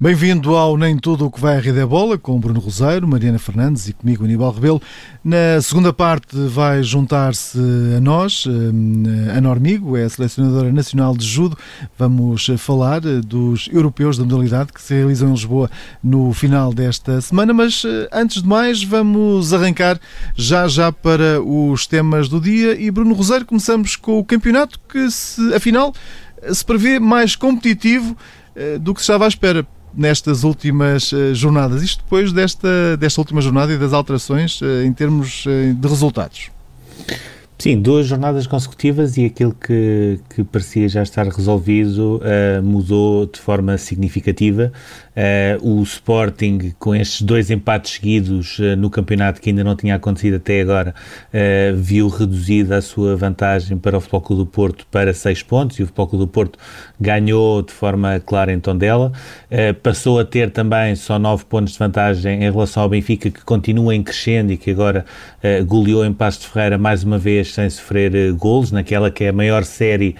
Bem-vindo ao Nem Tudo o que vai à Rede é Bola, com Bruno Roseiro, Mariana Fernandes e comigo Aníbal Rebelo. Na segunda parte vai juntar-se a nós, eh, a Normigo, é a selecionadora nacional de judo. Vamos falar eh, dos europeus da modalidade que se realizam em Lisboa no final desta semana, mas eh, antes de mais vamos arrancar já já para os temas do dia e Bruno Roseiro, começamos com o campeonato que se, afinal se prevê mais competitivo do que se estava à espera nestas últimas uh, jornadas. Isto depois desta, desta última jornada e das alterações uh, em termos uh, de resultados. Sim, duas jornadas consecutivas e aquilo que, que parecia já estar resolvido mudou de forma significativa. Uh, o Sporting, com estes dois empates seguidos uh, no campeonato que ainda não tinha acontecido até agora, uh, viu reduzida a sua vantagem para o Futebol Clube do Porto para 6 pontos e o Futebol Clube do Porto ganhou de forma clara em Tondela. passou a ter também só 9 pontos de vantagem em relação ao Benfica, que continua em crescendo e que agora goleou em Passo de Ferreira mais uma vez sem sofrer golos, naquela que é a maior série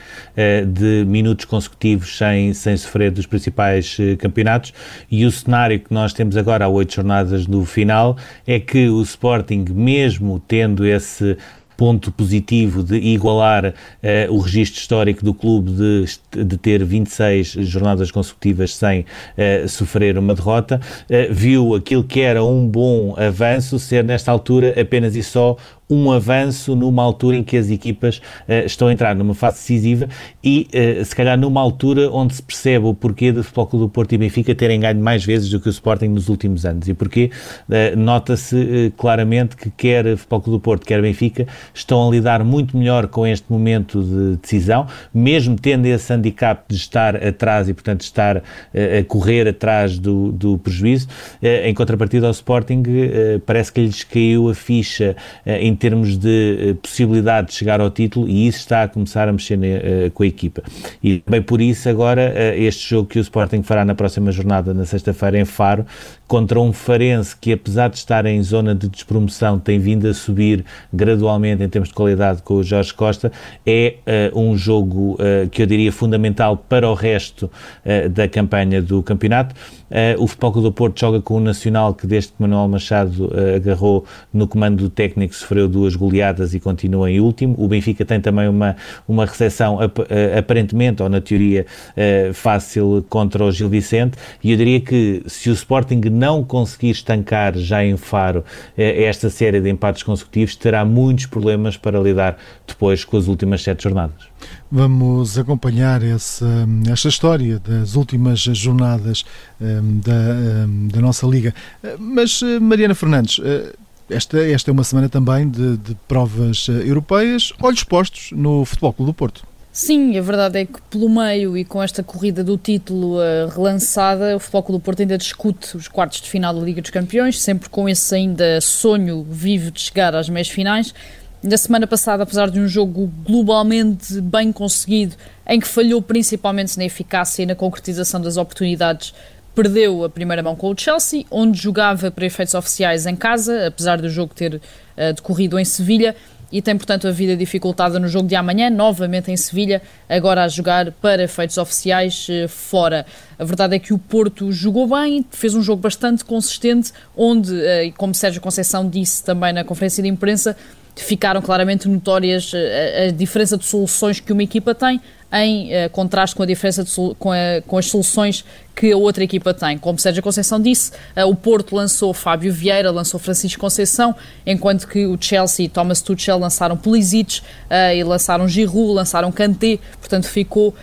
de minutos consecutivos sem, sem sofrer dos principais campeonatos. E o cenário que nós temos agora, há oito jornadas no final, é que o Sporting, mesmo tendo esse ponto positivo de igualar uh, o registro histórico do clube de, de ter 26 jornadas consecutivas sem uh, sofrer uma derrota, uh, viu aquilo que era um bom avanço ser nesta altura apenas e só um avanço numa altura em que as equipas uh, estão a entrar numa fase decisiva e, uh, se calhar, numa altura onde se percebe o porquê do Futebol Clube do Porto e Benfica terem ganho mais vezes do que o Sporting nos últimos anos. E porquê? Uh, Nota-se claramente que quer Futebol Clube do Porto, quer Benfica, estão a lidar muito melhor com este momento de decisão, mesmo tendo esse handicap de estar atrás e, portanto, estar a correr atrás do, do prejuízo. em contrapartida ao Sporting, parece que lhes caiu a ficha em termos de uh, possibilidade de chegar ao título e isso está a começar a mexer uh, com a equipa. E bem por isso agora uh, este jogo que o Sporting fará na próxima jornada, na sexta-feira em Faro, contra um Farense que apesar de estar em zona de despromoção tem vindo a subir gradualmente em termos de qualidade com o Jorge Costa, é um jogo que eu diria fundamental para o resto da campanha do campeonato. o Futebol Clube do Porto joga com o Nacional que desde que Manuel Machado agarrou no comando do técnico sofreu duas goleadas e continua em último. O Benfica tem também uma, uma recepção eh, aparentemente, ou na teoria, fácil contra o Gil Vicente. E eu diria que se o Sporting não conseguir estancar já em Faro eh, esta série de empates consecutivos, terá muitos problemas para lidar depois com as últimas sete jornadas. Vamos acompanhar essa, esta história das últimas jornadas um, da, um, da nossa Liga. Mas, Mariana Fernandes, esta, esta é uma semana também de, de provas eh, europeias, olhos postos no Futebol Clube do Porto. Sim, a verdade é que pelo meio e com esta corrida do título uh, relançada, o Futebol Clube do Porto ainda discute os quartos de final da Liga dos Campeões, sempre com esse ainda sonho vivo de chegar às meias finais. Na semana passada, apesar de um jogo globalmente bem conseguido, em que falhou principalmente na eficácia e na concretização das oportunidades, perdeu a primeira mão com o Chelsea, onde jogava para efeitos oficiais em casa, apesar do jogo ter uh, decorrido em Sevilha, e tem, portanto, a vida dificultada no jogo de amanhã, novamente em Sevilha, agora a jogar para efeitos oficiais uh, fora. A verdade é que o Porto jogou bem, fez um jogo bastante consistente, onde, uh, como Sérgio Conceição disse também na conferência de imprensa, ficaram claramente notórias a, a diferença de soluções que uma equipa tem em uh, contraste com a diferença de, com, a, com, as soluções que a outra equipa tem. Como Sérgio Conceição disse, uh, o Porto lançou Fábio Vieira, lançou Francisco Conceição, enquanto que o Chelsea e Thomas Tuchel lançaram Pulisic uh, e lançaram Giroud, lançaram Kanté, portanto ficou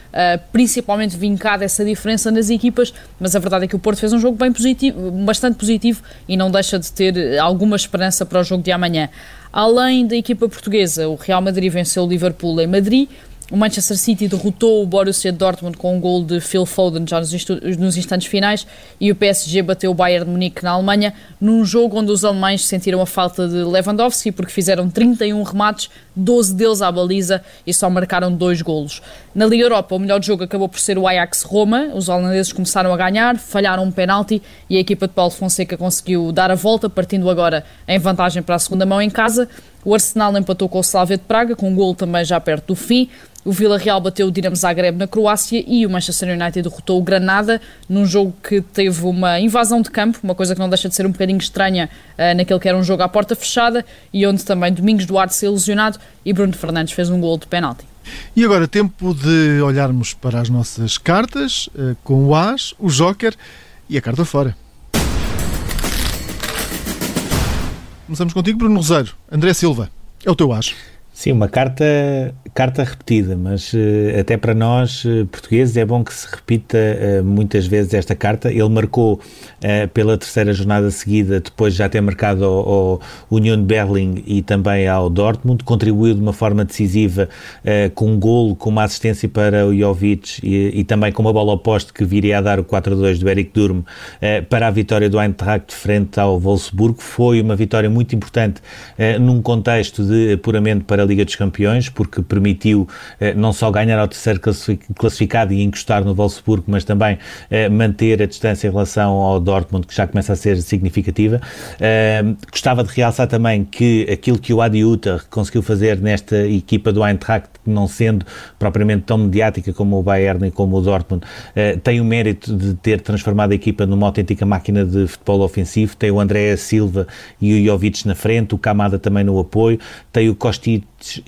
principalmente vincada essa diferença nas equipas, mas a verdade é que o Porto fez um jogo bem positivo, bastante positivo e não deixa de ter alguma esperança para o jogo de amanhã. Além da equipa portuguesa, o Real Madrid venceu o Liverpool em Madrid, O Manchester City derrotou o Borussia Dortmund com um gol de Phil Foden já nos, nos instantes finais e o PSG bateu o Bayern de Munique na Alemanha num jogo onde os alemães sentiram a falta de Lewandowski porque fizeram 31 remates, 12 deles à baliza e só marcaram dois golos. Na Liga Europa, o melhor jogo acabou por ser o Ajax-Roma. Os holandeses começaram a ganhar, falharam um penalti e a equipa de Paulo Fonseca conseguiu dar a volta, partindo agora em vantagem para a segunda mão em casa. O Arsenal empatou com o Slavia de Praga, com um gol também já perto do fim. O Vila Real bateu o Dinamo Zagreb na Croácia e o Manchester United derrotou o Granada num jogo que teve uma invasão de campo, uma coisa que não deixa de ser um bocadinho estranha uh, naquele que era um jogo à porta fechada e onde também Domingos Duarte se ilusionado e Bruno Fernandes fez um gol de penalti. E agora tempo de olharmos para as nossas cartas uh, com o As, o Joker e a carta fora. Começamos contigo, Bruno Rosário. André Silva, é o teu As. Sim, uma carta, carta repetida, mas uh, até para nós, uh, portugueses, é bom que se repita uh, muitas vezes esta carta. Ele marcou pela terceira jornada seguida, depois de já ter marcado ao, ao Union de Berlim e também ao Dortmund, contribuiu de uma forma decisiva com um golo, com uma assistência para o Jovic e, e, também com uma bola oposta que viria a dar o 4-2 do Eric Durm para a vitória do Eintracht frente ao Wolfsburgo. Foi uma vitória muito importante num contexto de apuramento para Liga dos Campeões, porque permitiu eh, não só ganhar ao terceiro classificado e encostar no Wolfsburgo, mas também eh, manter a distância em relação ao Dortmund, que já começa a ser significativa. Eh, gostava de realçar também que aquilo que o Adi Utah conseguiu fazer nesta equipa do Eintracht, não sendo propriamente tão mediática como o Bayern e como o Dortmund, tem o mérito de ter transformado a equipa numa autêntica máquina de futebol ofensivo. Tem o André Silva e o Jovic na frente, o Kamada também no apoio, tem o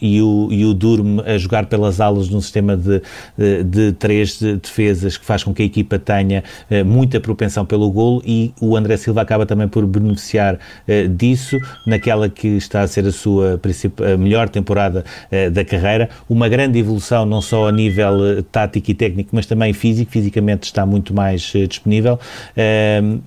E o, e o Durme a jogar pelas alas num sistema de, de, de três defesas que faz com que a equipa tenha uh, muita propensão pelo golo e o André Silva acaba também por beneficiar uh, disso naquela que está a ser a sua a melhor temporada uh, da carreira. Uma grande evolução não só a nível tático e técnico, mas também físico. Fisicamente está muito mais disponível.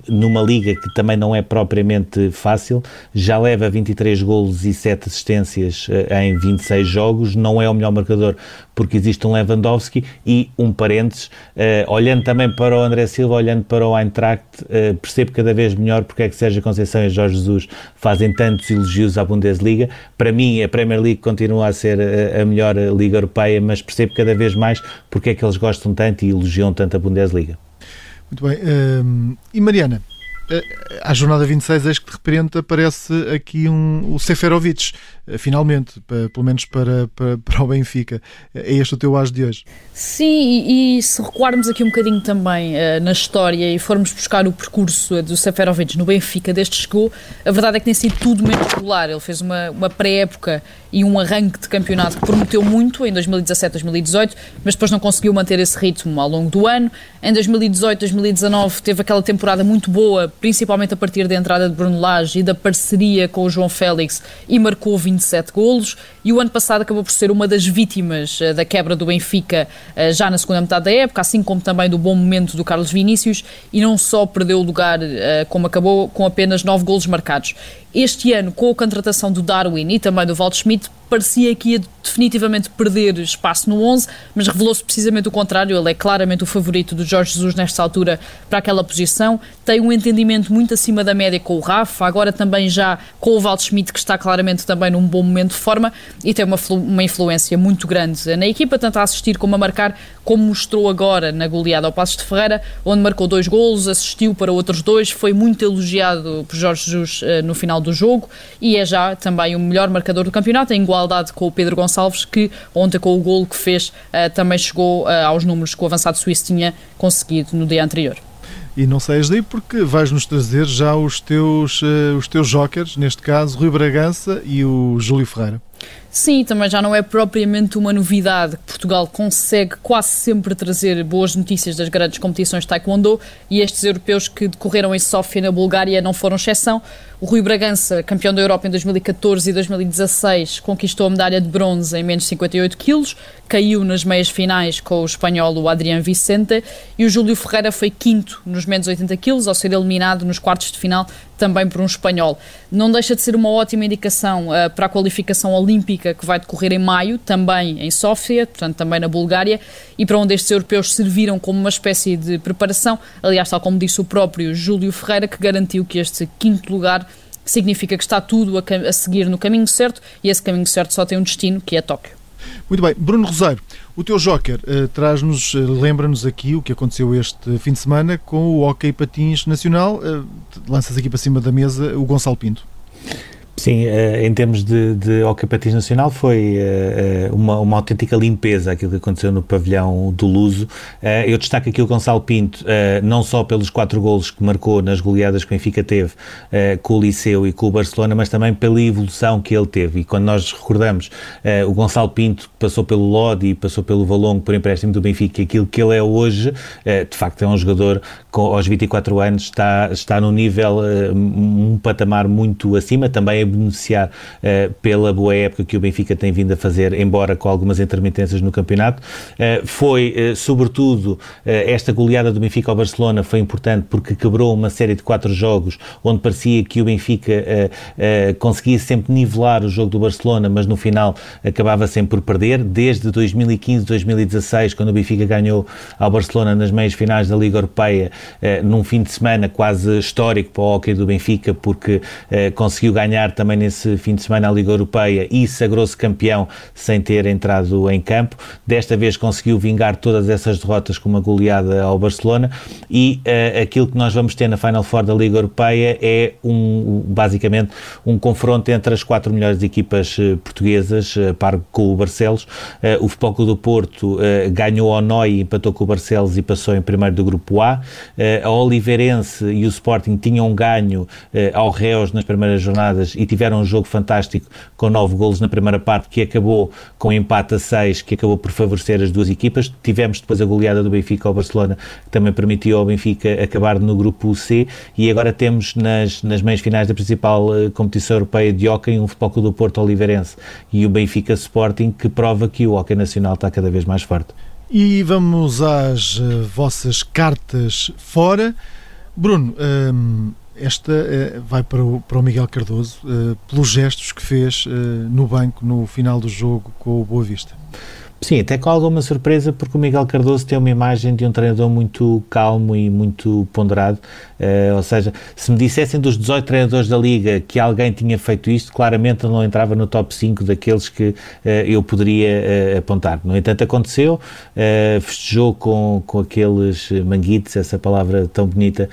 numa liga que também não é propriamente fácil, já leva 23 golos e 7 assistências em 26 jogos, não é o melhor marcador porque existe um Lewandowski e um parênteses, uh, olhando também para o André Silva, olhando para o Eintracht, uh, percebo cada vez melhor porque é que Sérgio Conceição e Jorge Jesus fazem tantos elogios à Bundesliga. Para mim, a Premier League continua a ser a, eh, a melhor liga europeia, mas percebo cada vez mais porque é que eles gostam tanto e elogiam tanto a Bundesliga. Muito bem. E Mariana, à jornada 26, eis que de repente aparece aqui um, o Seferovic, finalmente, para, pelo menos para, para, para, o Benfica. É este o teu as de hoje? Sim, e, e se recuarmos aqui um bocadinho também uh, na história e formos buscar o percurso do Seferovic no Benfica desde chegou, a verdade é que tem sido tudo menos regular. Ele fez uma, uma pré-época e um arranque de campeonato que prometeu muito em 2017, 2018, mas depois não conseguiu manter esse ritmo ao longo do ano. Em 2018, 2019 teve aquela temporada muito boa, principalmente a partir da entrada de Bruno Lage e da parceria com o João Félix e marcou 27 golos. E o ano passado acabou por ser uma das vítimas uh, da quebra do Benfica uh, já na segunda metade da época, assim como também do bom momento do Carlos Vinícius e não só perdeu o lugar uh, como acabou com apenas 9 golos marcados. Este ano, com a contratação do Darwin e também do Walt Schmidt, parecia que ia definitivamente perder espaço no 11, mas revelou-se precisamente o contrário. Ele é claramente o favorito do Jorge Jesus nesta altura para aquela posição. Tem um entendimento muito acima da média com o Rafa, agora também já com o Walt Schmidt, que está claramente também num bom momento de forma e tem uma, uma influência muito grande na equipa, tanto a assistir como a marcar, como mostrou agora na goleada ao Passos de Ferreira, onde marcou dois golos, assistiu para outros dois, foi muito elogiado por Jorge Jesus uh, no final do jogo e é já também o melhor marcador do campeonato, em igualdade com o Pedro Gonçalves, que ontem com o golo que fez uh, também chegou uh, aos números que o avançado suíço tinha conseguido no dia anterior. E não saias daí porque vais-nos trazer já os teus, os teus jokers, neste caso Rui Bragança e o Júlio Ferreira. Sim, também já não é propriamente uma novidade Portugal consegue quase sempre trazer boas notícias das grandes competições de Taekwondo e estes europeus que decorreram em Sofia, na Bulgária, não foram exceção. O Rui Bragança, campeão da Europa em 2014 e 2016, conquistou a medalha de bronze em menos de 58 quilos, caiu nas meias finais com o espanhol Adrián Vicente e o Júlio Ferreira foi quinto nos menos 80 quilos, ao ser eliminado nos quartos de final também por um espanhol. Não deixa de ser uma ótima indicação uh, para a qualificação olímpica que vai decorrer em maio, também em Sófia, portanto também na Bulgária, e para onde estes europeus serviram como uma espécie de preparação. Aliás, tal como disse o próprio Júlio Ferreira, que garantiu que este quinto lugar significa que está tudo a, a seguir no caminho certo e esse caminho certo só tem um destino, que é Tóquio. Muito bem, Bruno Rosário, o teu Joker uh, traz-nos, uh, lembra-nos aqui o que aconteceu este fim de semana com o Hockey Patins Nacional. Uh, lanças aqui para cima da mesa o Gonçalo Pinto. Sim, uh, em termos de, de Hockey Patins Nacional foi uh, uma, uma autêntica limpeza aquilo que aconteceu no pavilhão do Luso. Eu destaco aqui o Gonçalo Pinto, não só pelos quatro golos que marcou nas goleadas que o Benfica teve com o Liceu e com o Barcelona, mas também pela evolução que ele teve. E quando nós recordamos o Gonçalo Pinto, que passou pelo Lodi passou pelo Valongo por empréstimo do Benfica, aquilo que ele é hoje, de facto é um jogador com, aos 24 anos, está, está no nível, um patamar muito acima, também é beneficiar uh, pela boa época que o Benfica tem vindo a fazer, embora com algumas intermitências no campeonato. Uh, foi, uh, sobretudo, esta goleada do Benfica ao Barcelona foi importante porque quebrou uma série de quatro jogos onde parecia que o Benfica conseguia sempre nivelar o jogo do Barcelona, mas no final acabava sempre por perder. Desde 2015, 2016, quando o Benfica ganhou ao Barcelona nas meias finais da Liga Europeia, num fim de semana quase histórico para o hockey do Benfica, porque conseguiu ganhar também nesse fim de semana a Liga Europeia e sagrou-se campeão sem ter entrado em campo. Desta vez conseguiu vingar todas essas derrotas com uma goleada ao Barcelona e uh, aquilo que nós vamos ter na Final Four da Liga Europeia é um, basicamente um confronto entre as quatro melhores equipas portuguesas, par com o Barcelos. O Futebol do Porto ganhou ao Noi, empatou com o Barcelos e passou em primeiro do grupo A. a Oliveirense e o Sporting tinham ganho ao Reus nas primeiras jornadas e tiveram um jogo fantástico com nove golos na primeira parte, que acabou com um empate a seis, que acabou por favorecer as duas equipas. Tivemos depois a goleada do Benfica ao Barcelona, que também permitiu ao Benfica acabar no grupo C, e agora temos nas, nas meias finais da principal uh, competição europeia de hóquei um Futebol Clube do Porto Oliveirense e o Benfica Sporting, que prova que o hóquei nacional está cada vez mais forte. E vamos às uh, vossas cartas fora. Bruno, um, esta uh, vai para o, para o Miguel Cardoso, uh, pelos gestos que fez no banco no final do jogo com o Boa Vista. Sim, até com alguma surpresa, porque o Miguel Cardoso tem uma imagem de um treinador muito calmo e muito ponderado. Uh, ou seja, se me dissessem dos 18 treinadores da Liga que alguém tinha feito isto, claramente não entrava no top 5 daqueles que uh, eu poderia uh, apontar. No entanto, aconteceu, festejou com, com aqueles manguitos, essa palavra tão bonita,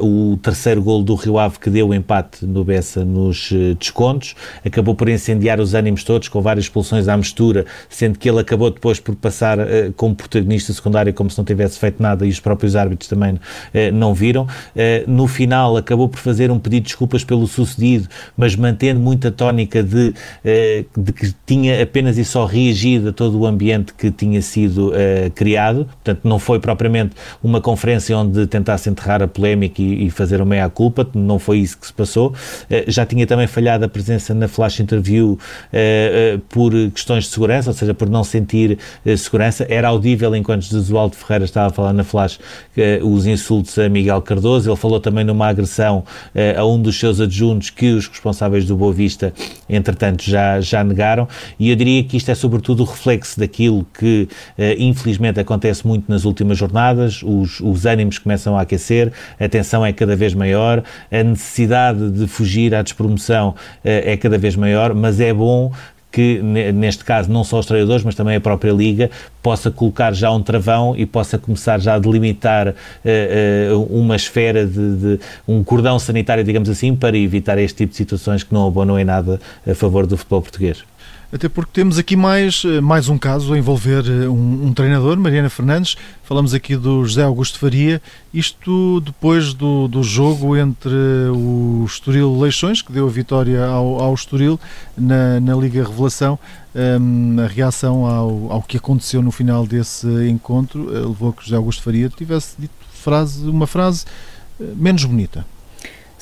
o terceiro gol do Rio Ave que deu o empate no Bessa nos descontos, acabou por incendiar os ânimos todos com várias expulsões à mistura, sendo sendo que ele acabou depois por passar uh, como protagonista secundário, como se não tivesse feito nada, e os próprios árbitros também uh, não viram. Uh, no final, acabou por fazer um pedido de desculpas pelo sucedido, mas mantendo muita tónica de, de que tinha apenas e só reagido a todo o ambiente que tinha sido criado. Portanto, não foi propriamente uma conferência onde tentasse enterrar a polémica e, e fazer uma meia-culpa, não foi isso que se passou. já tinha também falhado a presença na flash interview por questões de segurança, ou seja, por não sentir uh, segurança. Era audível enquanto Jesualdo Ferreira estava a falar na flash uh, os insultos a Miguel Cardoso. Ele falou também numa agressão uh, a um dos seus adjuntos que os responsáveis do Boa Vista, entretanto, já, já negaram. E eu diria que isto é sobretudo o reflexo daquilo que, infelizmente, acontece muito nas últimas jornadas. Os, os ânimos começam a aquecer, a tensão é cada vez maior, a necessidade de fugir à despromoção é cada vez maior, mas é bom que, neste caso, não só os treinadores, mas também a própria Liga, possa colocar já um travão e possa começar já a delimitar uh, uh, uma esfera de, de, um cordão sanitário, digamos assim, para evitar este tipo de situações que não abonam em nada a favor do futebol português. Até porque temos aqui mais, eh, mais um caso a envolver eh, um, um, treinador, Mariana Fernandes. Falamos aqui do José Augusto Faria. Isto depois do, do jogo entre o Estoril Leixões, que deu a vitória ao, ao Estoril na, na Liga Revelação. Um, a reação ao, ao que aconteceu no final desse encontro eh, levou a que José Augusto Faria tivesse dito frase, uma frase menos bonita.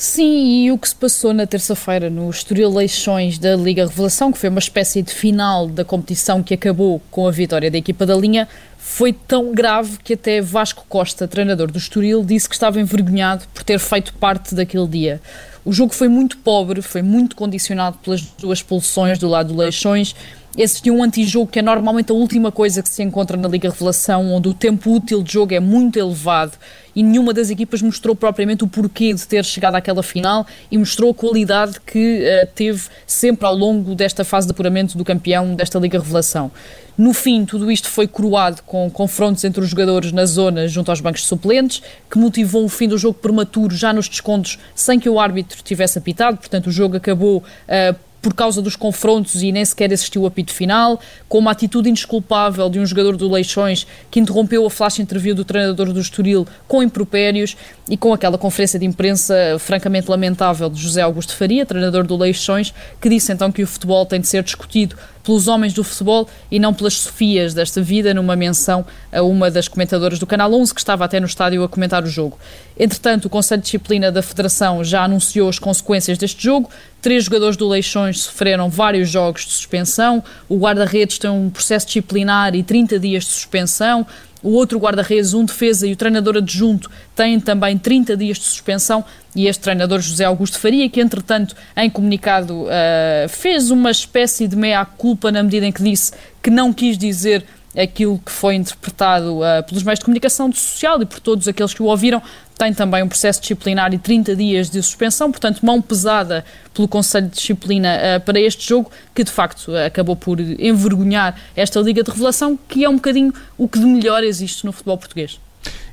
Sim, e o que se passou na terça-feira no Estoril Leixões da Liga Revelação, que foi uma espécie de final da competição que acabou com a vitória da equipa da linha, foi tão grave que até Vasco Costa, treinador do Estoril, disse que estava envergonhado por ter feito parte daquele dia. O jogo foi muito pobre, foi muito condicionado pelas duas expulsões do lado do Leixões existia um antijogo que é normalmente a última coisa que se encontra na Liga Revelação, onde o tempo útil de jogo é muito elevado e nenhuma das equipas mostrou propriamente o porquê de ter chegado àquela final e mostrou a qualidade que uh, teve sempre ao longo desta fase de apuramento do campeão desta Liga Revelação. No fim, tudo isto foi coroado com confrontos entre os jogadores na zona junto aos bancos suplentes, que motivou o fim do jogo prematuro já nos descontos, sem que o árbitro tivesse apitado. Portanto, o jogo acabou uh, por causa dos confrontos e nem sequer assistiu o apito final, com uma atitude indesculpável de um jogador do Leixões que interrompeu a flash interview do treinador do Estoril com impropérios e com aquela conferência de imprensa francamente lamentável de José Augusto Faria, treinador do Leixões, que disse então que o futebol tem de ser discutido pelos homens do futebol e não pelas Sofias desta vida, numa menção a uma das comentadoras do Canal 11 que estava até no estádio a comentar o jogo. Entretanto, o Conselho de Disciplina da Federação já anunciou as consequências deste jogo. Três jogadores do Leixões sofreram vários jogos de suspensão. O guarda-redes tem um processo disciplinar e 30 dias de suspensão. O outro guarda-redes, um defesa e o treinador adjunto têm também 30 dias de suspensão e este treinador José Augusto Faria, que entretanto em comunicado uh, fez uma espécie de meia-culpa na medida em que disse que não quis dizer aquilo que foi interpretado uh, pelos meios de comunicação social e por todos aqueles que o ouviram, tem também um processo disciplinar e 30 dias de suspensão, portanto, mão pesada pelo Conselho de Disciplina uh, para este jogo, que de facto acabou por envergonhar esta Liga de Revelação, que é um bocadinho o que de melhor existe no futebol português.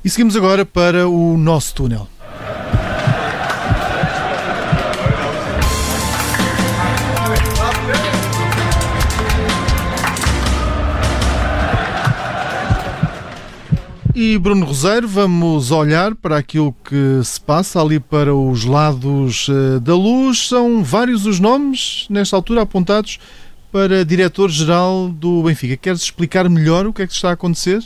E seguimos agora para o nosso túnel. E Bruno Roseiro, vamos olhar para aquilo que se passa ali para os lados eh, da luz. São vários os nomes, nesta altura, apontados para diretor-geral do Benfica. Queres explicar melhor o que é que está a acontecer?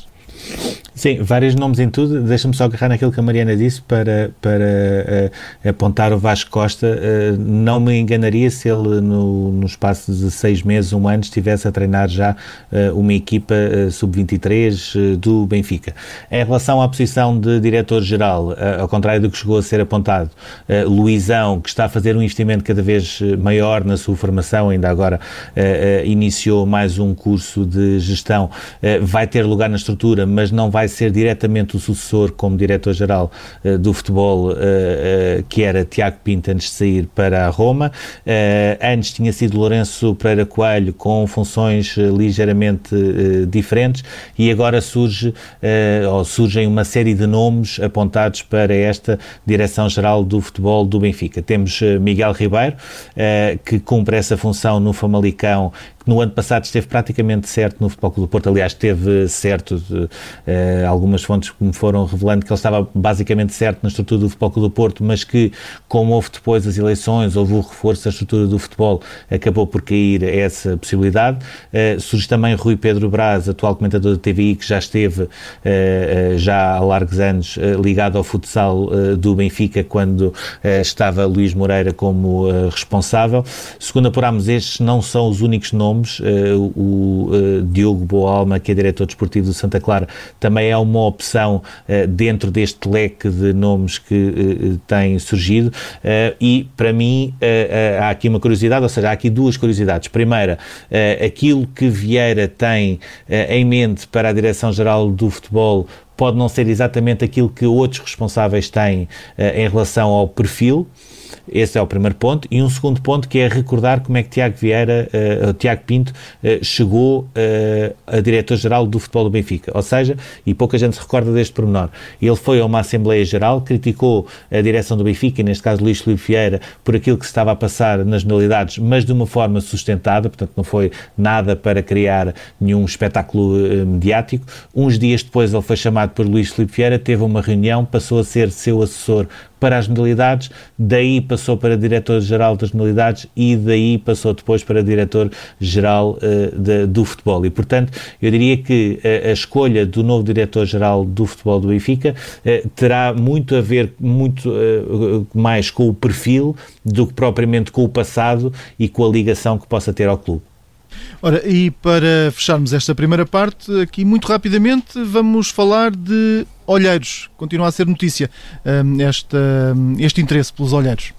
Sim, vários nomes em tudo. Deixa-me só agarrar naquilo que a Mariana disse para, para uh, apontar o Vasco Costa. Uh, não me enganaria se ele, no, no espaço de seis meses, um ano, estivesse a treinar já uh, uma equipa sub-23 do Benfica. Em relação à posição de diretor-geral, ao contrário do que chegou a ser apontado, Luizão, que está a fazer um investimento cada vez maior na sua formação, ainda agora iniciou mais um curso de gestão, vai ter lugar na estrutura, mas não vai ser diretamente o sucessor como diretor-geral uh, do futebol, uh, que era Tiago Pinto antes de sair para a Roma. antes tinha sido Lourenço Pereira Coelho com funções ligeiramente diferentes e agora surge, ou surgem uma série de nomes apontados para esta direção-geral do futebol do Benfica. Temos Miguel Ribeiro, que cumpre essa função no Famalicão que no ano passado esteve praticamente certo no Futebol Clube do Porto, aliás, esteve certo, de, uh, algumas fontes me foram revelando que ele estava basicamente certo na estrutura do Futebol Clube do Porto, mas que, como houve depois as eleições, houve o reforço da estrutura do futebol, acabou por cair essa possibilidade. Uh, surge também Rui Pedro Braz, atual comentador da TVI, que já esteve uh, já há largos anos ligado ao futsal do Benfica, quando estava Luís Moreira como responsável. Segundo apurámos, estes não são os únicos nomes nomes. Uh, o uh, Diogo Boalma, que é diretor desportivo do Santa Clara, também é uma opção uh, dentro deste leque de nomes que tem surgido. e, para mim, há aqui uma curiosidade, ou seja, há aqui duas curiosidades. Primeira, aquilo que Vieira tem em mente para a Direção-Geral do Futebol pode não ser exatamente aquilo que outros responsáveis têm em relação ao perfil. Esse é o primeiro ponto. E um segundo ponto que é recordar como é que Tiago Vieira, uh, Tiago Pinto, uh, chegou uh, a diretor-geral do futebol do Benfica. Ou seja, e pouca gente se recorda deste pormenor, ele foi a uma Assembleia Geral, criticou a direção do Benfica, e neste caso Luís Filipe Vieira, por aquilo que se estava a passar nas modalidades, mas de uma forma sustentada, portanto não foi nada para criar nenhum espetáculo mediático. Uns dias depois ele foi chamado por Luís Filipe Vieira, teve uma reunião, passou a ser seu assessor para as modalidades, daí passou para diretor-geral das modalidades e daí passou depois para diretor-geral uh, do futebol. E, portanto, eu diria que a, a escolha do novo diretor-geral do futebol do Benfica uh, terá muito a ver, muito mais com o perfil do que propriamente com o passado e com a ligação que possa ter ao clube. Ora, e para fecharmos esta primeira parte, aqui muito rapidamente vamos falar de olheiros. Continua a ser notícia um, esta, hum, este interesse pelos olheiros.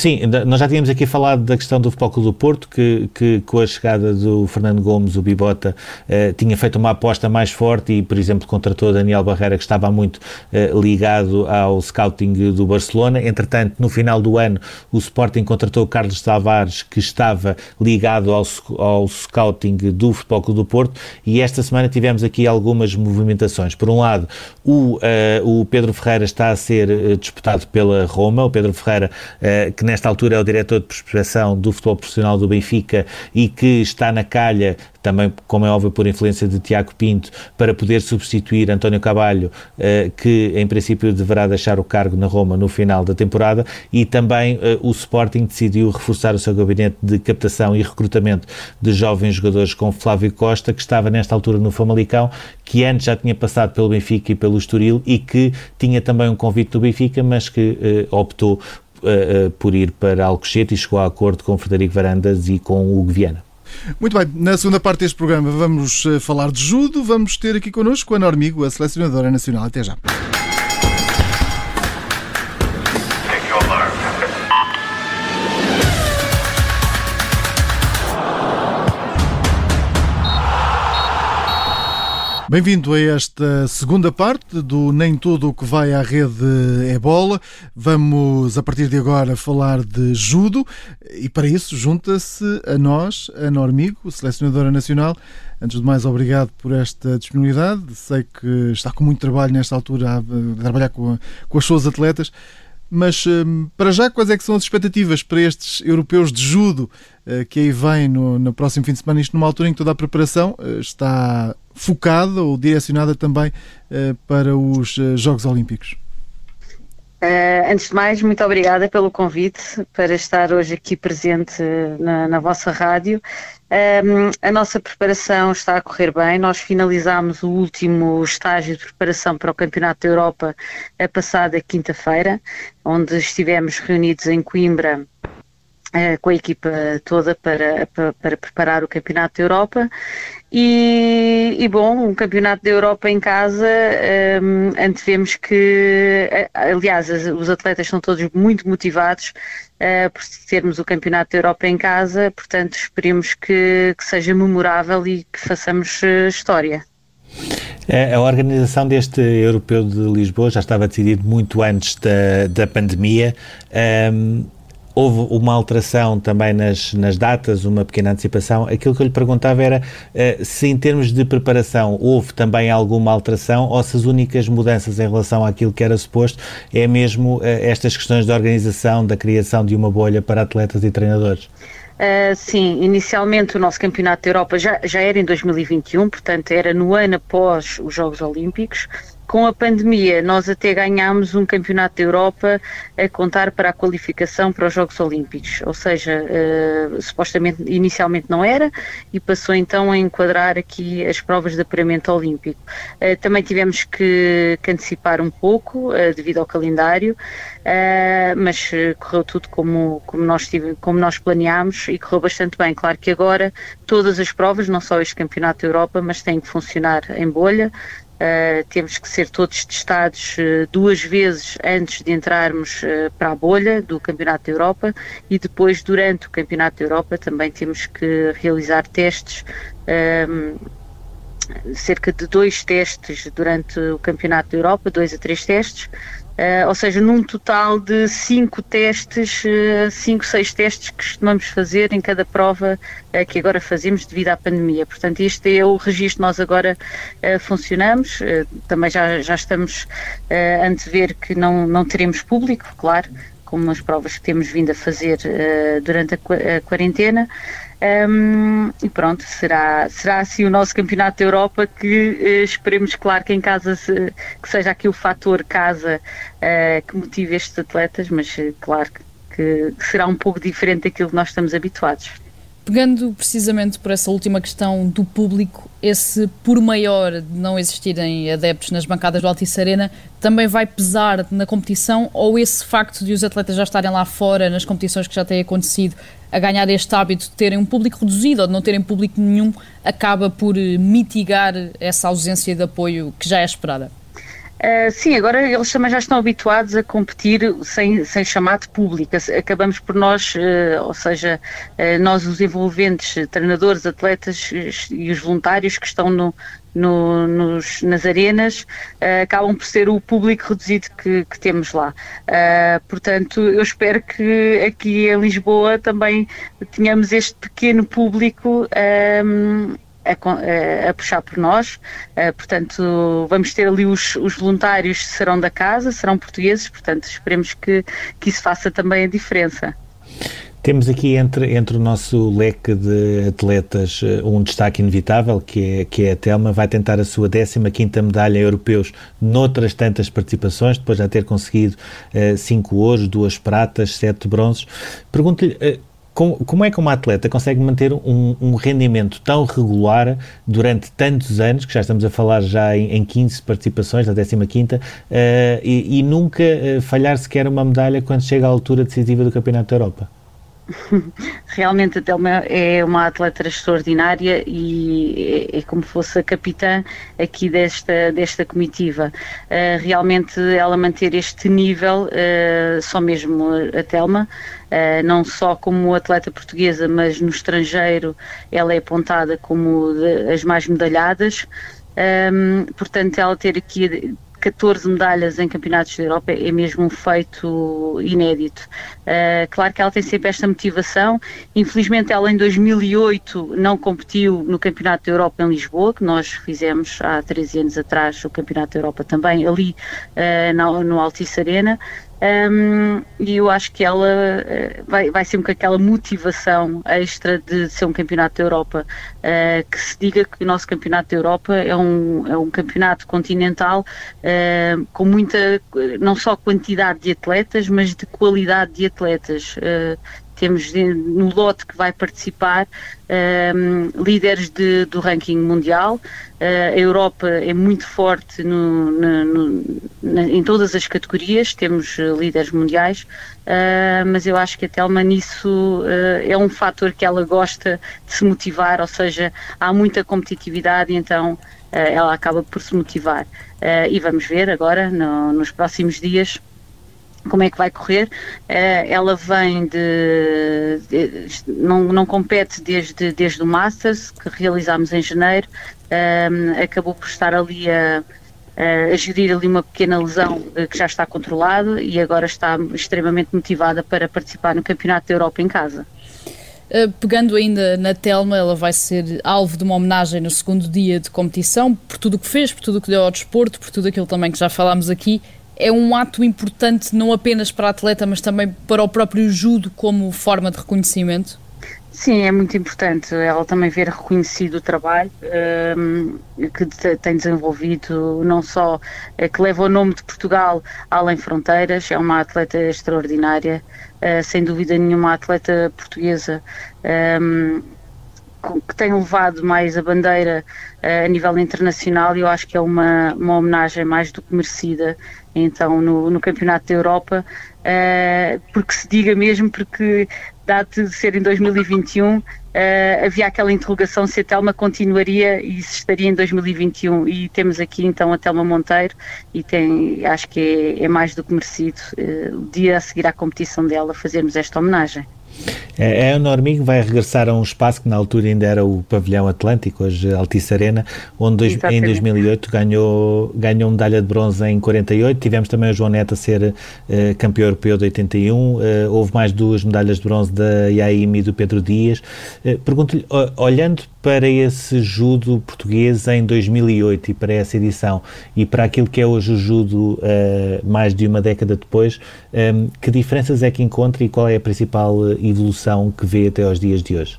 Sim, nós já tínhamos aqui falado da questão do Futebol do Porto, que, que com a chegada do Fernando Gomes, o Bibota, eh, tinha feito uma aposta mais forte e, por exemplo, contratou Daniel Barreira, que estava muito eh, ligado ao scouting do Barcelona. Entretanto, no final do ano, o Sporting contratou Carlos Tavares, que estava ligado ao, ao scouting do Futebol do Porto, e esta semana tivemos aqui algumas movimentações. Por um lado, o, eh, o Pedro Ferreira está a ser eh, disputado pela Roma, o Pedro Ferreira, eh, que nesta altura é o diretor de prospecção do futebol profissional do Benfica e que está na calha, também, como é óbvio, por influência de Tiago Pinto, para poder substituir António Cabalho, eh, que em princípio deverá deixar o cargo na Roma no final da temporada, e também eh, o Sporting decidiu reforçar o seu gabinete de captação e recrutamento de jovens jogadores com Flávio Costa, que estava nesta altura no Famalicão, que antes já tinha passado pelo Benfica e pelo Estoril e que tinha também um convite do Benfica, mas que eh, optou uh, por ir para Alcochete e chegou a acordo com Frederico Varandas e com o Hugo Viana. Muito bem, na segunda parte deste programa vamos eh, falar de judo, vamos ter aqui connosco a Normigo, a selecionadora nacional. Até já. Bem-vindo a esta segunda parte do Nem Tudo o que vai à rede é bola. Vamos, a partir de agora, falar de judo e para isso junta-se a nós, a Normigo, selecionadora nacional. Antes de mais, obrigado por esta disponibilidade. Sei que está com muito trabalho nesta altura a trabalhar com, com as suas atletas. Mas hum, para já, quais é que são as expectativas para estes europeus de judo eh, que aí vêm no, no próximo fim de semana? Isto numa altura em que toda a preparação eh, está focada ou direcionada também eh, para os Jogos Olímpicos. Uh, antes de mais, muito obrigada pelo convite para estar hoje aqui presente na, na vossa rádio. Um, a nossa preparação está a correr bem. Nós finalizámos o último estágio de preparação para o Campeonato da Europa a passada quinta-feira, onde estivemos reunidos em Coimbra com a equipa toda para, para, para preparar o Campeonato da Europa e, e, bom, um campeonato da Europa em casa, um, antevemos que, aliás, os atletas estão todos muito motivados uh, por termos o campeonato da Europa em casa, portanto, esperemos que, que seja memorável e que façamos história. A organização deste Europeu de Lisboa já estava decidido muito antes da, da pandemia. Um, houve uma alteração também nas, nas datas, uma pequena antecipação. Aquilo que eu lhe perguntava era uh, se, em termos de preparação, houve também alguma alteração ou se as únicas mudanças em relação àquilo que era suposto é mesmo uh, estas questões da organização, da criação de uma bolha para atletas e treinadores. Uh, sim, inicialmente o nosso Campeonato da Europa já, já era em 2021, portanto era no ano após os Jogos Olímpicos com a pandemia, nós até ganhámos um campeonato da Europa a contar para a qualificação para os Jogos Olímpicos, ou seja, uh, supostamente inicialmente não era e passou então a enquadrar aqui as provas de apuramento olímpico. Uh, também tivemos que, que, antecipar um pouco uh, devido ao calendário, mas correu tudo como, como, nós tive, como nós planeámos e correu bastante bem. Claro que agora todas as provas, não só este campeonato da Europa, mas têm que funcionar em bolha, Uh, temos que ser todos testados uh, duas vezes antes de entrarmos uh, para a bolha do Campeonato da Europa e depois, durante o Campeonato da Europa, também temos que realizar testes. Um, cerca de dois testes durante o Campeonato da Europa, dois a três testes, Uh, ou seja, num total de cinco testes, uh, cinco, seis testes que costumamos fazer em cada prova uh, que agora fazemos devido à pandemia. Portanto, este é o registro nós agora funcionamos. também já, já estamos a antever que não, não teremos público, claro, como as provas que temos vindo a fazer durante a, a quarentena. Um, e pronto, será, será assim o nosso campeonato da Europa que uh, esperemos, claro, que em casa se, que seja aqui o fator casa uh, que motive estes atletas, mas uh, claro que, que será um pouco diferente daquilo que nós estamos habituados. Pegando precisamente por essa última questão do público, esse por maior de não existirem adeptos nas bancadas do Altice Arena também vai pesar na competição ou esse facto de os atletas já estarem lá fora nas competições que já têm acontecido a ganhar este hábito de terem um público reduzido ou de não terem público nenhum acaba por mitigar essa ausência de apoio que já é esperada? Uh, sim, agora eles também já estão habituados a competir sem, sem chamar de público. Acabamos por nós, uh, ou seja, uh, nós os envolventes, treinadores, atletas e os voluntários que estão no, no, nos, nas arenas, acabam por ser o público reduzido que, que temos lá. portanto, eu espero que aqui em Lisboa também tenhamos este pequeno público a, a, puxar por nós. Uh, portanto, vamos ter ali os, os voluntários serão da casa, serão portugueses, portanto, esperemos que, que isso faça também a diferença. Temos aqui entre, entre o nosso leque de atletas eh, um destaque inevitável, que é, que é a Telma, vai tentar a sua 15ª medalha em europeus noutras tantas participações, depois de ter conseguido 5 uh, ouros, 2 pratas, 7 bronzes. Pergunto-lhe, uh, como, como, é que uma atleta consegue manter um, um, rendimento tão regular durante tantos anos, que já estamos a falar já em, em 15 participações, da 15ª, uh, e, e, nunca uh, falhar sequer uma medalha quando chega à altura decisiva do Campeonato da Europa? Realmente a Telma é uma atleta extraordinária e é, é como fosse a capitã aqui desta, desta comitiva. Uh, realmente ela manter este nível, uh, só mesmo a Telma, uh, não só como atleta portuguesa, mas no estrangeiro ela é apontada como de, as mais medalhadas. Um, portanto, ela ter aqui 14 medalhas em campeonatos da Europa é mesmo um feito inédito. Uh, claro que ela tem sempre esta motivação. Infelizmente, ela em 2008 não competiu no Campeonato da Europa em Lisboa, que nós fizemos há 13 anos atrás, o Campeonato da Europa também, ali uh, no, no Altice Arena. Um, e eu acho que ela uh, vai, vai ser com aquela motivação extra de ser um campeonato da Europa, uh, que se diga que o nosso campeonato da Europa é um, é um campeonato continental uh, com muita, não só quantidade de atletas, mas de qualidade de atletas temos no lote que vai participar um, ehm, líderes de, do ranking mundial. Uh, a Europa é muito forte no, no, no, na, em todas as categorias, temos uh, líderes mundiais, uh, mas eu acho que a Telma nisso é um fator que ela gosta de se motivar, ou seja, há muita competitividade, então ela acaba por se motivar. e vamos ver agora, no, nos próximos dias, como é que vai correr. Uh, ela vem de, de, não, não compete desde, desde o Masters, que realizámos em janeiro, uh, acabou por estar ali a, a gerir ali uma pequena lesão eh, que já está controlada e agora está extremamente motivada para participar no Campeonato da Europa em casa. Uh, pegando ainda na Telma, ela vai ser alvo de uma homenagem no segundo dia de competição, por tudo o que fez, por tudo o que deu ao desporto, por tudo aquilo também que já falámos aqui é um ato importante não apenas para a atleta, mas também para o próprio judo como forma de reconhecimento? Sim, é muito importante ela também ver reconhecido o trabalho um, que tem desenvolvido, não só eh, que leva o nome de Portugal além fronteiras, é uma atleta extraordinária, uh, sem dúvida nenhuma, atleta portuguesa. Um, que tem levado mais a bandeira uh, a nível internacional e eu acho que é uma, uma homenagem mais do que merecida então no, no Campeonato da Europa, uh, porque se diga mesmo, porque dado de ser em 2021, uh, eh, havia aquela interrogação se a Telma continuaria e se estaria em 2021 e temos aqui então a Telma Monteiro e tem, acho que é, é mais do que merecido o dia a seguir à competição dela fazermos esta homenagem. É, é a Normigo vai regressar a um espaço que na altura ainda era o Pavilhão Atlântico, hoje Altice Arena, onde dois, em 2008 ganhou, ganhou medalha de bronze em 48. Tivemos também o João Neto a ser uh, campeão europeu de 81. Uh, eh, houve mais duas medalhas de bronze da Yaim e do Pedro Dias. Uh, Pergunto-lhe, olhando para esse judo português em 2008 e para essa edição e para aquilo que é hoje o judo uh, mais de uma década depois, um, que diferenças é que encontra e qual é a principal evolução que vê até aos dias de hoje?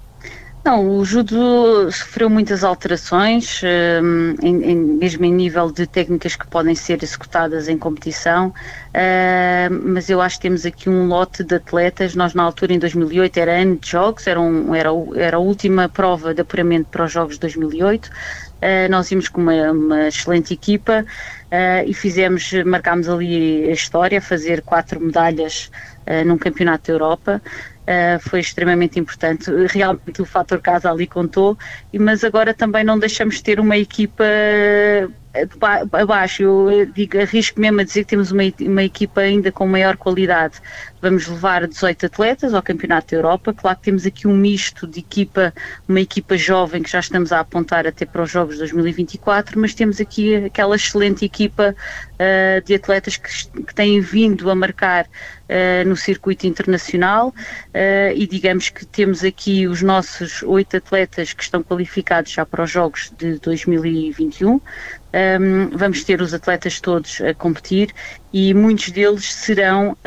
Não, o judo sofreu muitas alterações, um, em, em, mesmo em nível de técnicas que podem ser executadas em competição, uh, mas eu acho que temos aqui um lote de atletas. Nós, na altura, em 2008, era ano de jogos, era, um, era, era a última prova de apuramento para os Jogos de 2008. Uh, nós íamos com uma, uma excelente equipa uh, e fizemos, marcámos ali a história, fazer quatro medalhas uh, num campeonato da Europa. Foi extremamente importante. Realmente o fator casa ali contou, mas agora também não deixamos de ter uma equipa abaixo. Eu digo, arrisco mesmo a dizer que temos uma, uma equipa ainda com maior qualidade. Vamos levar 18 atletas ao Campeonato da Europa. Claro que temos aqui um misto de equipa, uma equipa jovem que já estamos a apontar até para os Jogos de 2024, mas temos aqui aquela excelente equipa uh, de atletas que, que, têm vindo a marcar uh, no circuito internacional uh, e digamos que temos aqui os nossos oito atletas que estão qualificados já para os Jogos de 2021. Um, vamos ter os atletas todos a competir e muitos deles serão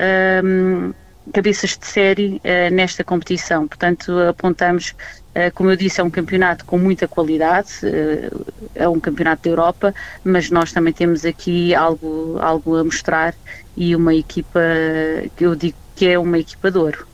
um, cabeças de série uh, nesta competição. Portanto, apontamos, uh, como eu disse, é um campeonato com muita qualidade, uh, é um campeonato da Europa, mas nós também temos aqui algo, algo a mostrar e uma equipa que eu digo que é uma equipa de ouro.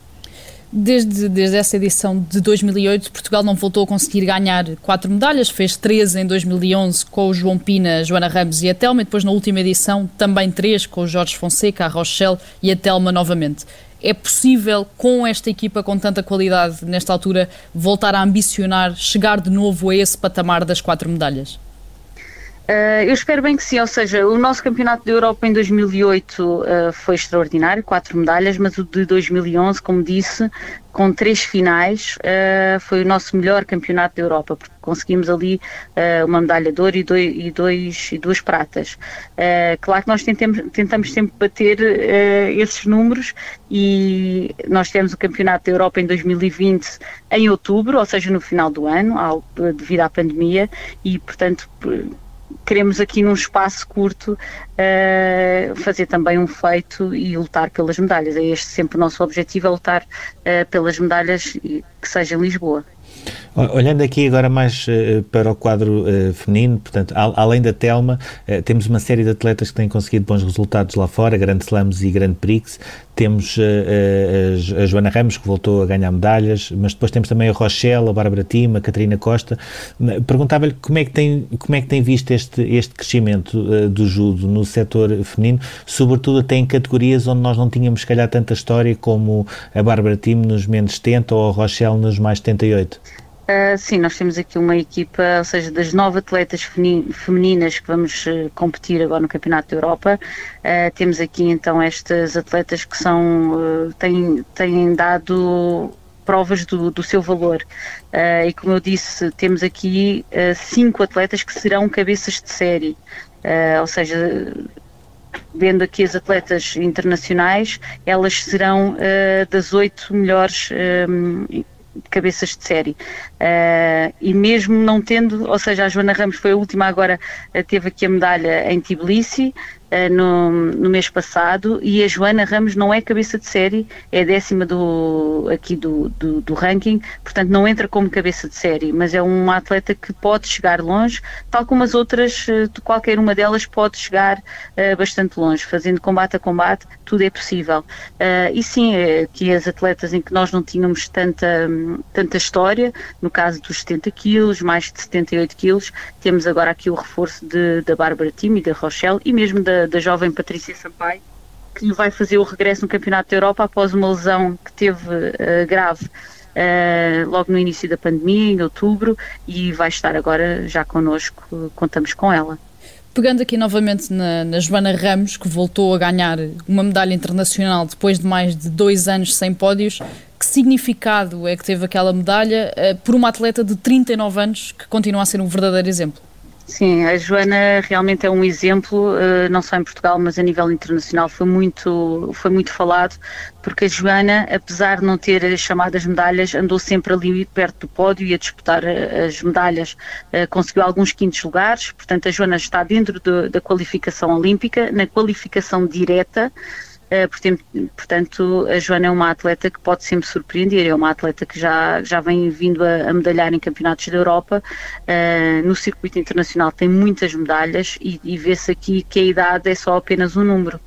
Desde, desde essa edição de 2008, Portugal não voltou a conseguir ganhar quatro medalhas, fez três em 2011 com o João Pina, Joana Ramos e a Telma, e depois na última edição também três com o Jorge Fonseca, a Rochelle e a Telma novamente. É possível, com esta equipa com tanta qualidade, nesta altura, voltar a ambicionar chegar de novo a esse patamar das quatro medalhas? Uh, eu espero bem que sim, ou seja, o nosso campeonato da Europa em 2008 uh, eh, foi extraordinário, quatro medalhas, mas o de 2011, como disse, com três finais, uh, foi o nosso melhor campeonato da Europa, porque conseguimos ali uma medalha de ouro e, dois, e, dois, e duas pratas. claro que nós tentamos, tentamos sempre bater esses números e nós tivemos o campeonato da Europa em 2020 em outubro, ou seja, no final do ano, ao, devido à pandemia, e portanto queremos aqui num espaço curto uh, fazer também um feito e lutar pelas medalhas. É este sempre o nosso objetivo, é lutar uh, pelas medalhas que seja em Lisboa. Olhando aqui agora mais uh, para o quadro uh, feminino, portanto, além da Telma, uh, temos uma série de atletas que têm conseguido bons resultados lá fora, Grande Slams e Grande Prix. Temos a Joana Ramos, que voltou a ganhar medalhas, mas depois temos também a Rochelle, a Bárbara Tima, a Catarina Costa. Perguntava-lhe como, é que tem, como é que tem visto este, este crescimento do judo no setor feminino, sobretudo até em categorias onde nós não tínhamos, se calhar, tanta história como a Bárbara Tima nos menos 70 ou a Rochelle nos mais 78. Uh, sim, nós temos aqui uma equipa, ou seja, das nove atletas femininas que vamos uh, competir agora no Campeonato da Europa, uh, temos aqui então estas atletas que são, têm, têm dado provas do, do seu valor. e como eu disse, temos aqui cinco atletas que serão cabeças de série, ou seja, vendo aqui as atletas internacionais, elas serão das oito melhores cabeças de série. Uh, e mesmo não tendo, ou seja, a Joana Ramos foi a última agora, teve aqui a medalha em Tbilisi, no, no, mês passado e a Joana Ramos não é cabeça de série, é décima do, aqui do, do, do, ranking, portanto não entra como cabeça de série, mas é uma atleta que pode chegar longe, tal como as outras, uh, qualquer uma delas pode chegar uh, bastante longe, fazendo combate a combate, tudo é possível. e sim, é que as atletas em que nós não tínhamos tanta, tanta história, no caso dos 70 quilos, mais de 78 quilos, temos agora aqui o reforço de, da Bárbara Tim e da Rochelle e mesmo da da, jovem Patrícia Sampaio, que vai fazer o regresso no Campeonato da Europa após uma lesão que teve uh, grave uh, logo no início da pandemia, em outubro, e vai estar agora já connosco, contamos com ela. Pegando aqui novamente na, na, Joana Ramos, que voltou a ganhar uma medalha internacional depois de mais de dois anos sem pódios, que significado é que teve aquela medalha uh, por uma atleta de 39 anos que continua a ser um verdadeiro exemplo? Sim, a Joana realmente é um exemplo, eh, não só em Portugal, mas a nível internacional. Foi muito, foi muito falado, porque a Joana, apesar de não ter as chamadas medalhas, andou sempre ali perto do pódio e a disputar eh, as medalhas, eh, conseguiu alguns quintos lugares, portanto a Joana está dentro de, da qualificação olímpica, na qualificação direta, portanto, a Joana é uma atleta que pode sempre surpreender, é uma atleta que já, já vem vindo a, a medalhar em campeonatos da Europa, no circuito internacional tem muitas medalhas e, e vê-se aqui que a idade é só apenas um número.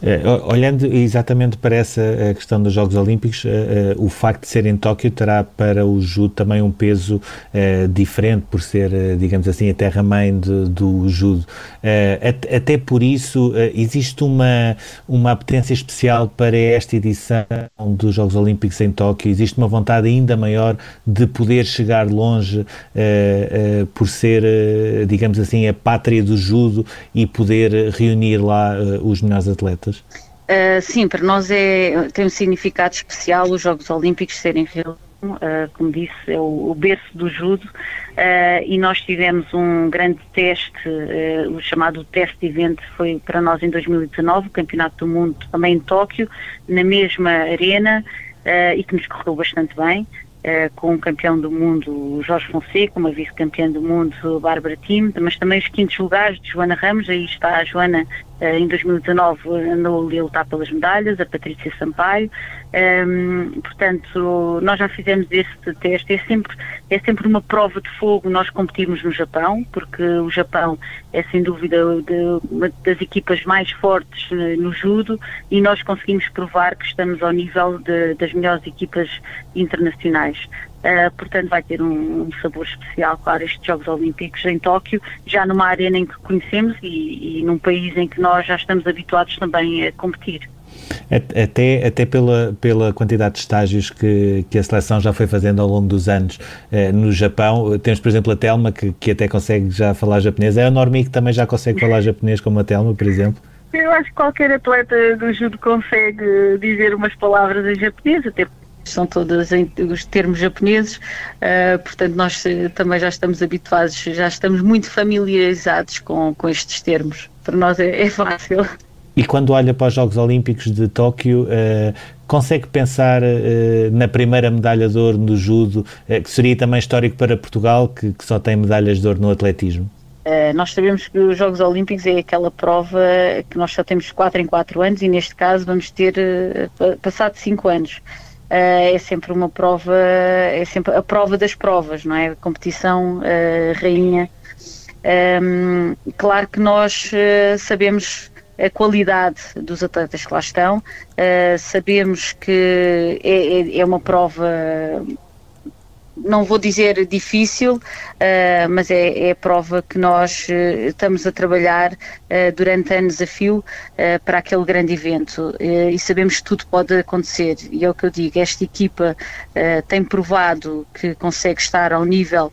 Uh, olhando exatamente para essa eh, questão dos Jogos Olímpicos, uh, o facto de ser em Tóquio terá para o judo também um peso diferente por ser, digamos assim, a terra-mãe do judo. At, até por isso, existe uma, uma apetência especial para esta edição dos Jogos Olímpicos em Tóquio? Existe uma vontade ainda maior de poder chegar longe por ser, digamos assim, a pátria do judo e poder reunir lá os melhores atletas? Uh, sim, para nós é, tem um significado especial os Jogos Olímpicos serem realizados. Uh, como disse, é o, o berço do judo uh, e nós tivemos um grande teste, uh, o chamado teste evento foi para nós em 2019, o Campeonato do Mundo também em Tóquio, na mesma arena e que nos correu bastante bem. Uh, com o campeão do mundo Jorge Fonseca, uma vice-campeã do mundo Bárbara Tim, mas também os quintos lugares de Joana Ramos, aí está a Joana uh, em 2019 andou ali a lutar pelas medalhas, a Patrícia Sampaio, um, portanto nós já fizemos este teste, é sempre, é sempre uma prova de fogo nós competirmos no Japão, porque o Japão é sem dúvida uma das equipas mais fortes uh, no judo e nós conseguimos provar que estamos ao nível de, das melhores equipas internacionais. Uh, portanto, vai ter um, um, sabor especial, claro, estes Jogos Olímpicos em Tóquio, já numa arena em que conhecemos e, e num país em que nós já estamos habituados também a competir. Até, até pela, pela quantidade de estágios que, que a seleção já foi fazendo ao longo dos anos eh, no Japão. Temos, por exemplo, a Telma, que, que até consegue já falar japonês. É a Normi que também já consegue falar japonês, como a Telma, por exemplo. Eu acho que qualquer atleta do judo consegue dizer umas palavras em japonês, até são todos os termos japoneses, uh, portanto nós eh, também já estamos habituados, já estamos muito familiarizados com, com estes termos. Para nós é, é fácil. E quando olha para os Jogos Olímpicos de Tóquio, uh, consegue pensar uh, na primeira medalha de ouro no judo, que seria também histórico para Portugal, que, que só tem medalhas de ouro no atletismo? nós sabemos que os Jogos Olímpicos é aquela prova que nós só temos 4 em 4 anos e neste caso vamos ter passado 5 anos. Uh, é sempre uma prova, é sempre a prova das provas, não é? Competição uh, rainha. Um, claro que nós uh, sabemos a qualidade dos atletas que lá estão, sabemos que é, é, é uma prova não vou dizer difícil, uh, mas é, é, a prova que nós uh, estamos a trabalhar uh, durante anos a fio para aquele grande evento. E sabemos que tudo pode acontecer. E é o que eu digo, esta equipa tem provado que consegue estar ao nível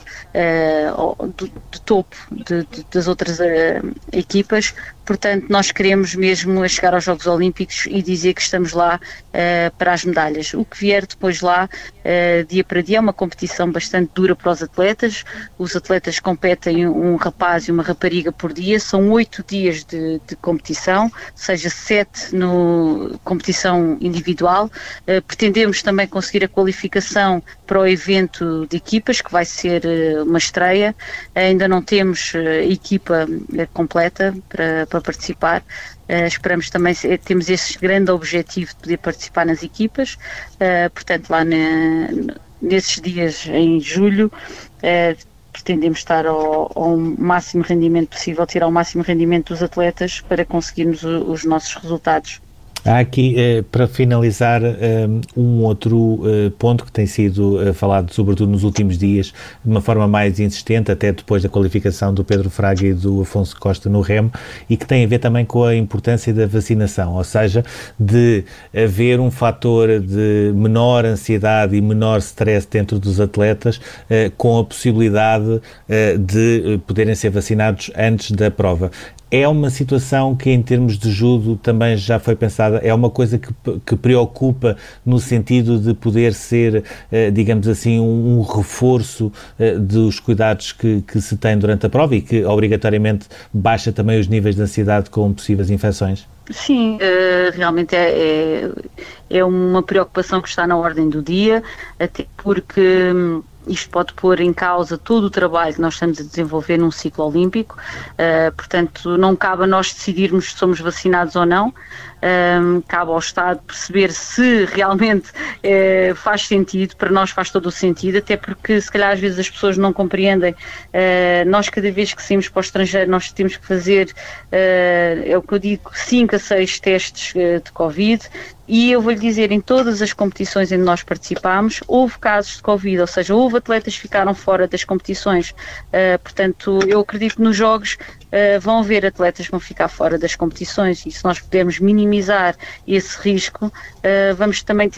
do, do, topo de, de, das outras equipas, portanto nós queremos mesmo chegar aos Jogos Olímpicos e dizer que estamos lá para as medalhas. O que vier depois lá, dia para dia, é uma competição competição bastante dura para os atletas. Os atletas competem um rapaz e uma rapariga por dia, são oito dias de, de competição, seja sete no competição individual. Uh, pretendemos também conseguir a qualificação para o evento de equipas, que vai ser uh, uma estreia. ainda não temos uh, equipa completa para, para participar. Uh, esperamos também, temos esse grande objetivo de poder participar nas equipas, uh, portanto lá na, nesses dias em julho eh, pretendemos estar ao, ao, máximo rendimento possível, tirar o máximo rendimento dos atletas para conseguirmos os nossos resultados. Há aqui, eh, para finalizar, eh, um outro eh, ponto que tem sido falado, sobretudo nos últimos dias, de uma forma mais insistente, até depois da qualificação do Pedro Fraga e do Afonso Costa no remo, e que tem a ver também com a importância da vacinação, ou seja, de haver um fator de menor ansiedade e menor stress dentro dos atletas, com a possibilidade de poderem ser vacinados antes da prova. É uma situação que, em termos de judo, também já foi pensada, é uma coisa que, que preocupa no sentido de poder ser, eh, digamos assim, um, um reforço eh, dos cuidados que, que, se tem durante a prova e que, obrigatoriamente, baixa também os níveis de ansiedade com possíveis infecções? Sim, uh, realmente é, é, é, uma preocupação que está na ordem do dia, até porque. Hum, isto pode pôr em causa todo o trabalho que nós estamos a desenvolver num ciclo olímpico, portanto, não cabe a nós decidirmos se somos vacinados ou não. Um, cabe ao Estado perceber se realmente uh, faz sentido, para nós faz todo o sentido, até porque se calhar às vezes as pessoas não compreendem, uh, nós cada vez que saímos para o estrangeiro nós temos que fazer, é o que eu digo, 5 a 6 testes de Covid, e eu vou-lhe dizer, em todas as competições em que nós participámos, houve casos de Covid, ou seja, houve atletas que ficaram fora das competições. Uh, portanto, eu acredito que nos jogos uh, vão haver atletas que vão ficar fora das competições. E se nós pudermos minimizar esse risco, uh, vamos também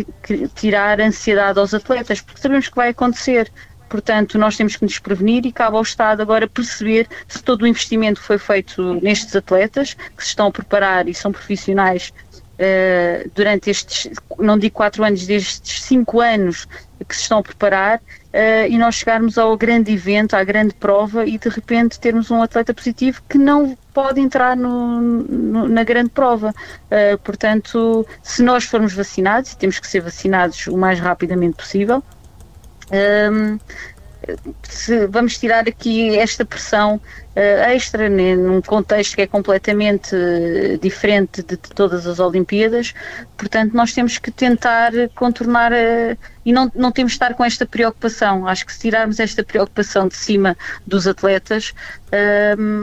tirar ansiedade aos atletas, porque sabemos que vai acontecer. Portanto, nós temos que nos prevenir e cabe ao Estado agora perceber se todo o investimento foi feito nestes atletas, que se estão a preparar e são profissionais uh, durante estes, não digo quatro anos, destes cinco anos que se estão a preparar, uh, e nós chegarmos ao grande evento, à grande prova, e de repente termos um atleta positivo que não pode entrar no, no, na grande prova. Uh, portanto, se nós formos vacinados, e temos que ser vacinados o mais rapidamente possível, um, se vamos tirar aqui esta pressão uh, extra né, num contexto que é completamente uh, diferente de, de, todas as Olimpíadas, portanto nós temos que tentar contornar uh, e não, não temos de estar com esta preocupação. Acho que se tirarmos esta preocupação de cima dos atletas,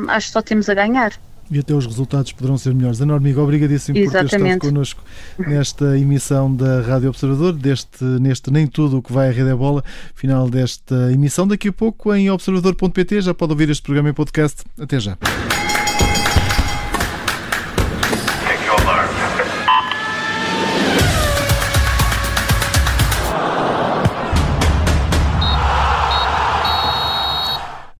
acho que só temos a ganhar e até os resultados poderão ser melhores. Ana Hormiga, obrigadíssimo Exatamente. por ter estado connosco nesta emissão da Rádio Observador, deste, neste Nem Tudo o que vai à Rede é Bola, final desta emissão. Daqui a pouco em observador.pt já pode ouvir este programa em podcast. Até já.